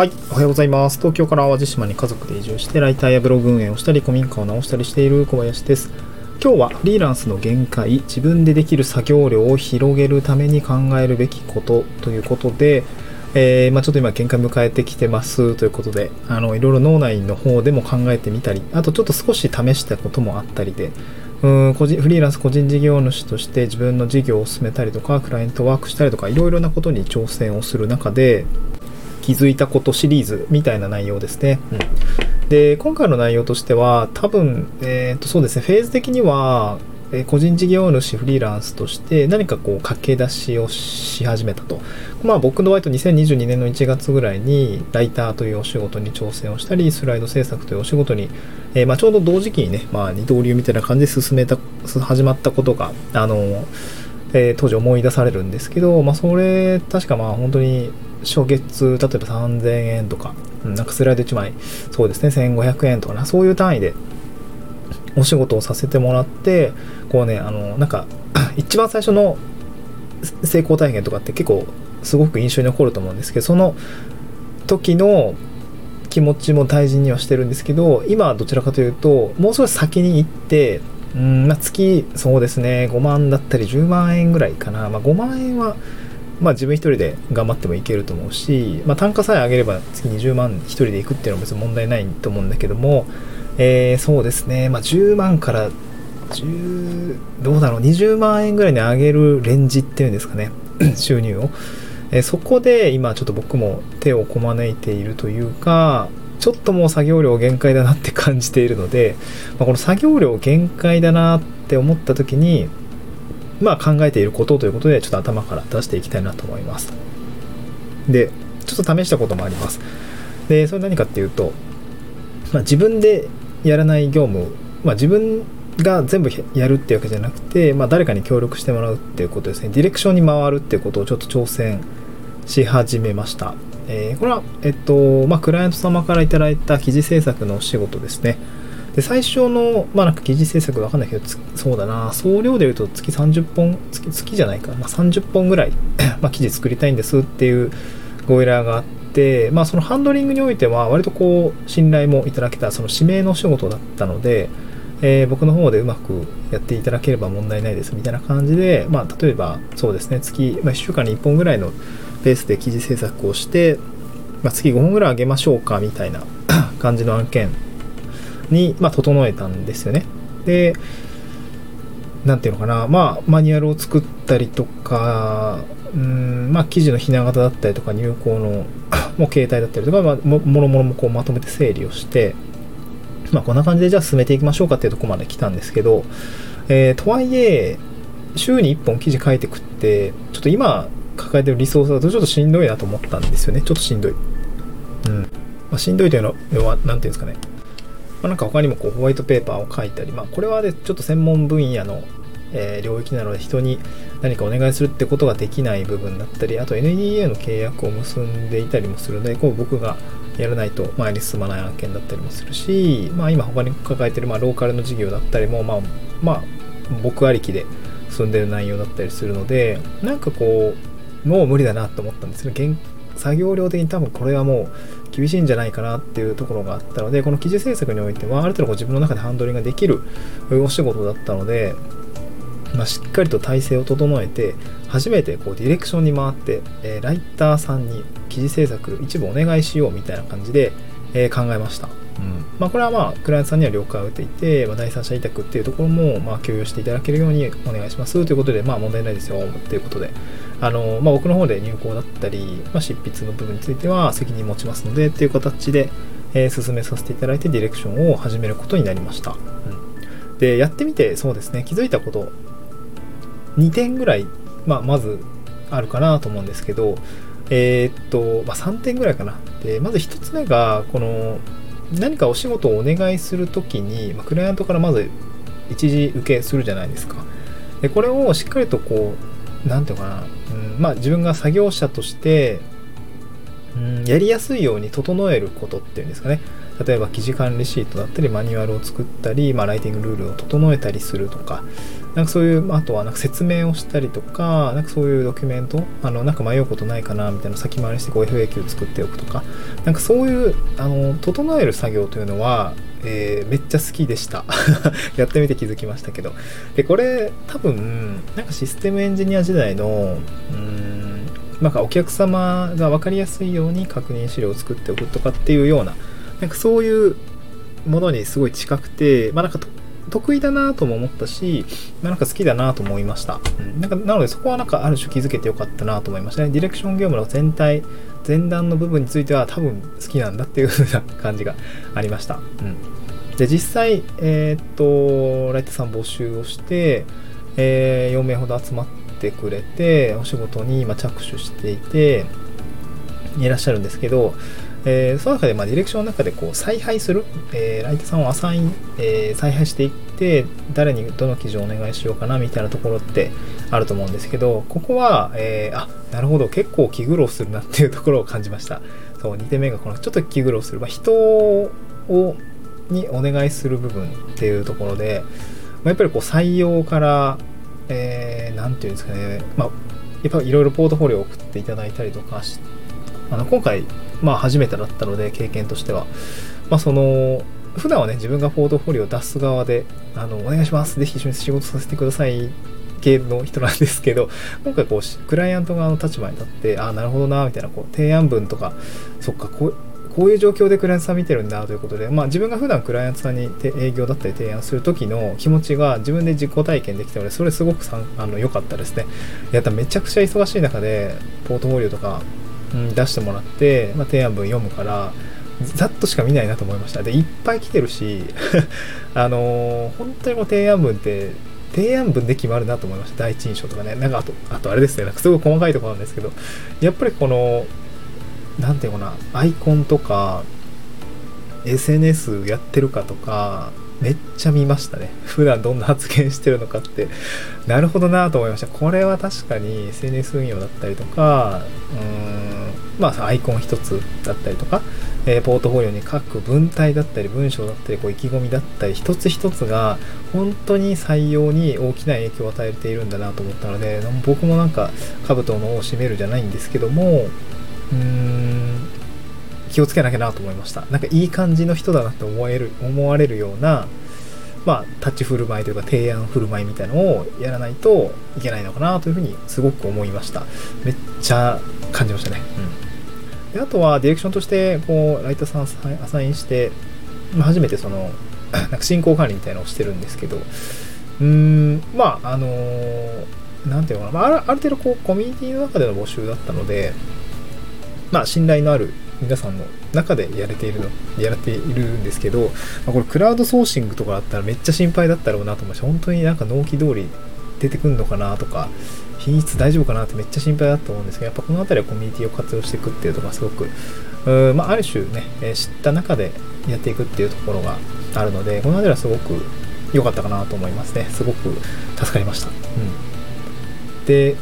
はい、おはようございます。東京から淡路島に家族で移住して、ライターやブログ運営をしたり、古民家を直したりしている小林です。今日はフリーランスの限界、自分でできる作業量を広げるために考えるべきことということで、えーまあ、ちょっと今限界迎えてきてますということで、あの、いろいろ脳内の方でも考えてみたり、あとちょっと少し試したこともあったりで、うん個人フリーランス個人事業主として自分の事業を進めたりとか、クライアントワークしたりとか、いろいろなことに挑戦をする中で、気づいたことシリーズみたいな内容ですね。うん、で、今回の内容としては、多分、えっ、と、そうですね、フェーズ的には、えー個人事業主フリーランスとして何かこう駆け出しをし始めたと。まあ僕の場合と2022年の1月ぐらいにライターというお仕事に挑戦をしたり、スライド制作というお仕事に、えーまあちょうど同時期にね、まあ二刀流みたいな感じで進めた、始まったことが、あの、えー当時思い出されるんですけど、まあそれ、確かまあ本当に初月、例えば3000円とか、うんなんかスライド1枚、そうですね、1500円とかな、そういう単位でお仕事をさせてもらって、こうね、あの、なんか、一番最初の成功体験とかって結構すごく印象に残ると思うんですけど、その時の気持ちも大事にはしてるんですけど、今はどちらかというと、もう少し先に行って、うん、まあ、月、そうですね、5万だったり10万円ぐらいかな。まあ、5万円は、まあ、自分一人で頑張ってもいけると思うし、まあ、単価さえ上げれば月20万一人で行くっていうのは別に問題ないと思うんだけども、えーそうですね、まあ、10万から10どうだろう。20万円ぐらいに上げるレンジっていうんですかね。収入を、えーそこで今ちょっと僕も手をこまねいているというかちょっともう作業量限界だなって感じているので、まあ、この作業量限界だなって思った時にまあ考えていることということでちょっと頭から出していきたいなと思います。でちょっと試したこともあります。でそれ何かっていうと、まあ、自分でやらない業務、まあ、自分が全部やるっていうわけじゃなくて、まあ、誰かに協力してもらうっていうことですね。ディレクションに回るっていうことをちょっと挑戦し始めました、えーこれは、えっとまあ、クライアント様からいただいた記事制作のお仕事ですね。で最初の、まあ、なんか記事制作わかんないけどそうだな。総量で言うと月30本月月じゃないか、まあ、30本ぐらい まあ記事作りたいんですっていうご依頼があって、まあ、そのハンドリングにおいては割とこう信頼もいただけたその指名の仕事だったので、えー僕の方でうまくやっていただければ問題ないですみたいな感じで、まあ、例えばそうですね月、まあ、1週間に1本ぐらいのペースで記事制作をして、まあ、月5本ぐらい上げましょうかみたいな 感じの案件に、まあ、整えたんですよね。で、なんていうのかな、まあ、マニュアルを作ったりとか、うん、まあ、記事のひな形だったりとか、入稿の もう携帯だったりとか、まあ、もろもろもこうまとめて整理をして、まあ、こんな感じでじゃあ進めていきましょうかっていうとこまで来たんですけど、えーとはいえ、週に1本記事書いてくって、ちょっと今抱えてるリソースだとちょっとしんどいなと思ったんですよね。ちょっとしんどい。うん。まあ、しんどいというのは、なんていうんですかね。まあ、なんか他にもこうホワイトペーパーを書いたり、まあ、これはでちょっと専門分野の、えー領域なので人に何かお願いするってことができない部分だったりあと NDA の契約を結んでいたりもするのでこう僕がやらないと前に進まない案件だったりもするし、まあ、今他に抱えてるまあローカルの事業だったりも、まあ、まあ僕ありきで進んでる内容だったりするのでなんかこうもう無理だなと思ったんですね。作業量的に多分これはもう厳しいんじゃないかなっていうところがあったのでこの記事制作においてはある程度こう自分の中でハンドリングができるお仕事だったので、まあ、しっかりと体制を整えて初めてこうディレクションに回って、えーライターさんに記事制作一部お願いしようみたいな感じで、えー考えました、うん。まあ、これはまあクライアントさんには了解を得ていて、まあ、第三者委託っていうところもまあ共有していただけるようにお願いしますということでまあ問題ないですよということであの、まあ、僕の方で入稿だったり、まあ、執筆の部分については責任持ちますのでっていう形で、えー進めさせていただいてディレクションを始めることになりました、うん。でやってみてそうですね気づいたこと2点ぐらい、まあ、まずあるかなと思うんですけどえーっと、まあ、3点ぐらいかな。でまず1つ目がこの何かお仕事をお願いするときに、まあ、クライアントからまず一時受けするじゃないですか。でこれをしっかりとこうなんていうかな、まあ、自分が作業者として、うん、やりやすいように整えることっていうんですかね。例えば記事管理シートだったりマニュアルを作ったり、まあ、ライティングルールを整えたりするとか。なんかそういうあとはなんか説明をしたりとかなんかそういうドキュメントあのなんか迷うことないかなみたいな先回りしてこう FAQ を作っておくとか。なんかそういうあの整える作業というのはえー、めっちゃ好きでした。やってみて気づきましたけど。でこれ多分なんかシステムエンジニア時代のうんなんかお客様が分かりやすいように確認資料を作っておくとかっていうようななんかそういうものにすごい近くて、まあ、なんか得意だなとも思ったし、ま、なんか好きだなと思いました。うん、なんかなのでそこはなんかある種気づけてよかったなと思いましたね。ディレクション業務の全体、前段の部分については多分好きなんだっていう風な感じがありました。うん、で、実際、えー、っと、ライトさん募集をして、えー、4名ほど集まってくれて、お仕事に今着手していて、いらっしゃるんですけど、えー、その中で、まあ、ディレクションの中でこう采配する、えー、ライトさんをアサイン、えー、采配していって誰にどの記事をお願いしようかなみたいなところってあると思うんですけどここは、えー、あなるほど結構気苦労するなっていうところを感じました。そう2点目がこのちょっと気苦労する、まあ、人をにお願いする部分っていうところで、まあ、やっぱりこう採用から何、えー、て言うんですかね、まあ、やっぱいろいろポートフォリオを送っていただいたりとかしてあの今回まあ初めてだったので経験としては、まあその、普段はね、自分がポートフォリオを出す側で、あの、お願いします。ぜひ一緒に仕事させてください。系の人なんですけど、今回こう、クライアント側の立場に立って、ああ、なるほどな、みたいな、こう、提案文とか、そっか、こう、こういう状況でクライアントさん見てるんだということで、まあ、自分が普段クライアントさんに営業だったり提案する時の気持ちが自分で実行体験できたので、それすごくあの良かったですね。やっためちゃくちゃ忙しい中で、ポートフォリオとかうん、出してもらって、まあ、提案文読むからざっとしか見ないなと思いました。でいっぱい来てるし あのー、本当にもう提案文って提案文で決まるなと思いました。第一印象とかね。なんかあとあとあれですね。なんかすごい細かいところなんですけどやっぱりこの何て言うかなアイコンとか SNS やってるかとかめっちゃ見ましたね。普段どんな発言してるのかって、なるほどなと思いました。これは確かに SNS 運用だったりとか、うーん、まあアイコン一つだったりとか、えー、ポートフォリオに書く文体だったり文章だったりこう意気込みだったり一つ一つが本当に採用に大きな影響を与えているんだなと思ったので僕もなんか兜の尾を締めるじゃないんですけどもうーん気をつけなきゃなと思いました。なんかいい感じの人だなって思える思われるようなまあ、タッチ振る舞いというか提案振る舞いみたいのをやらないといけないのかなというふうにすごく思いました。めっちゃ感じましたね、うん、であとはディレクションとしてこうライターさんアサインして、まあ、初めてその なんか進行管理みたいなのをしてるんですけどうーんまああの何ていうのかな、まあ、ある程度こうコミュニティの中での募集だったのでまあ信頼のある皆さんの中でやれているのやれているんですけど、まあ、これクラウドソーシングとかだったらめっちゃ心配だったろうなと思うし本当になんか納期通り出てくるのかなとか品質大丈夫かなってめっちゃ心配だと思うんですけどやっぱこの辺りはコミュニティを活用していくっていうところがすごくう、まあ、ある種ね、え知った中でやっていくっていうところがあるのでこの辺りはすごく良かったかなと思いますね。すごく助かりました、うん、で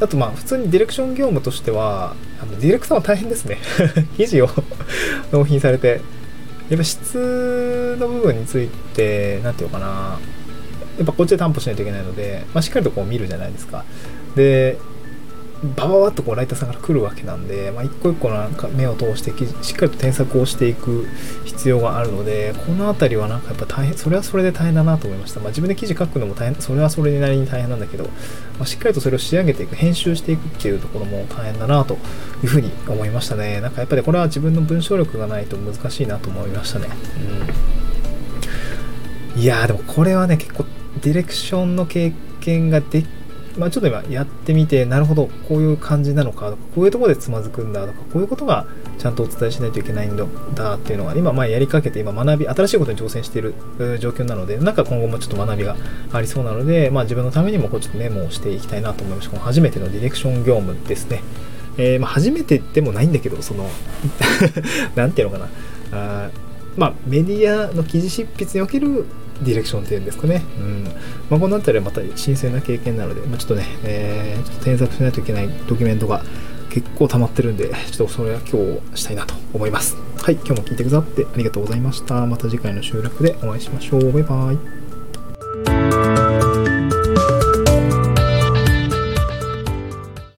あとまあ普通にディレクション業務としてはあのディレクターは大変ですね。記事を 納品されて。やっぱ質の部分について何て言うかな。やっぱこっちで担保しないといけないので、まあ、しっかりとこう見るじゃないですか。でバババッとこうライターさんから来るわけなんで、まあ、一個一個なんか目を通してしっかりと添削をしていく必要があるのでこの辺りはなんかやっぱ大変それはそれで大変だなと思いました、まあ、自分で記事書くのも大変それはそれなりに大変なんだけど、まあ、しっかりとそれを仕上げていく編集していくっていうところも大変だなというふうに思いましたね。なんかやっぱりこれは自分の文章力がないと難しいなと思いましたね。うん。いやでもこれはね結構ディレクションの経験ができまあ、ちょっと今やってみて、なるほど、こういう感じなのかとか、こういうとこでつまずくんだとか、こういうことがちゃんとお伝えしないといけないんだっていうのが、今、まあやりかけて、今学び、新しいことに挑戦している状況なので、なんか今後もちょっと学びがありそうなので、まあ自分のためにもこうちょっとメモをしていきたいなと思いました。この初めてのディレクション業務ですね。えー、まあ初めてでもないんだけど、その なんていうのかな。あまあメディアの記事執筆におけるディレクションっていうんですかね。うんまあ、この辺りはまた新鮮な経験なので、まあ、ちょっとね、えー、ちょっと添削しないといけないドキュメントが結構溜まってるんで、ちょっとそれは今日したいなと思います。はい、今日も聞いてくださってありがとうございました。また次回の収録でお会いしましょう。バイバイ。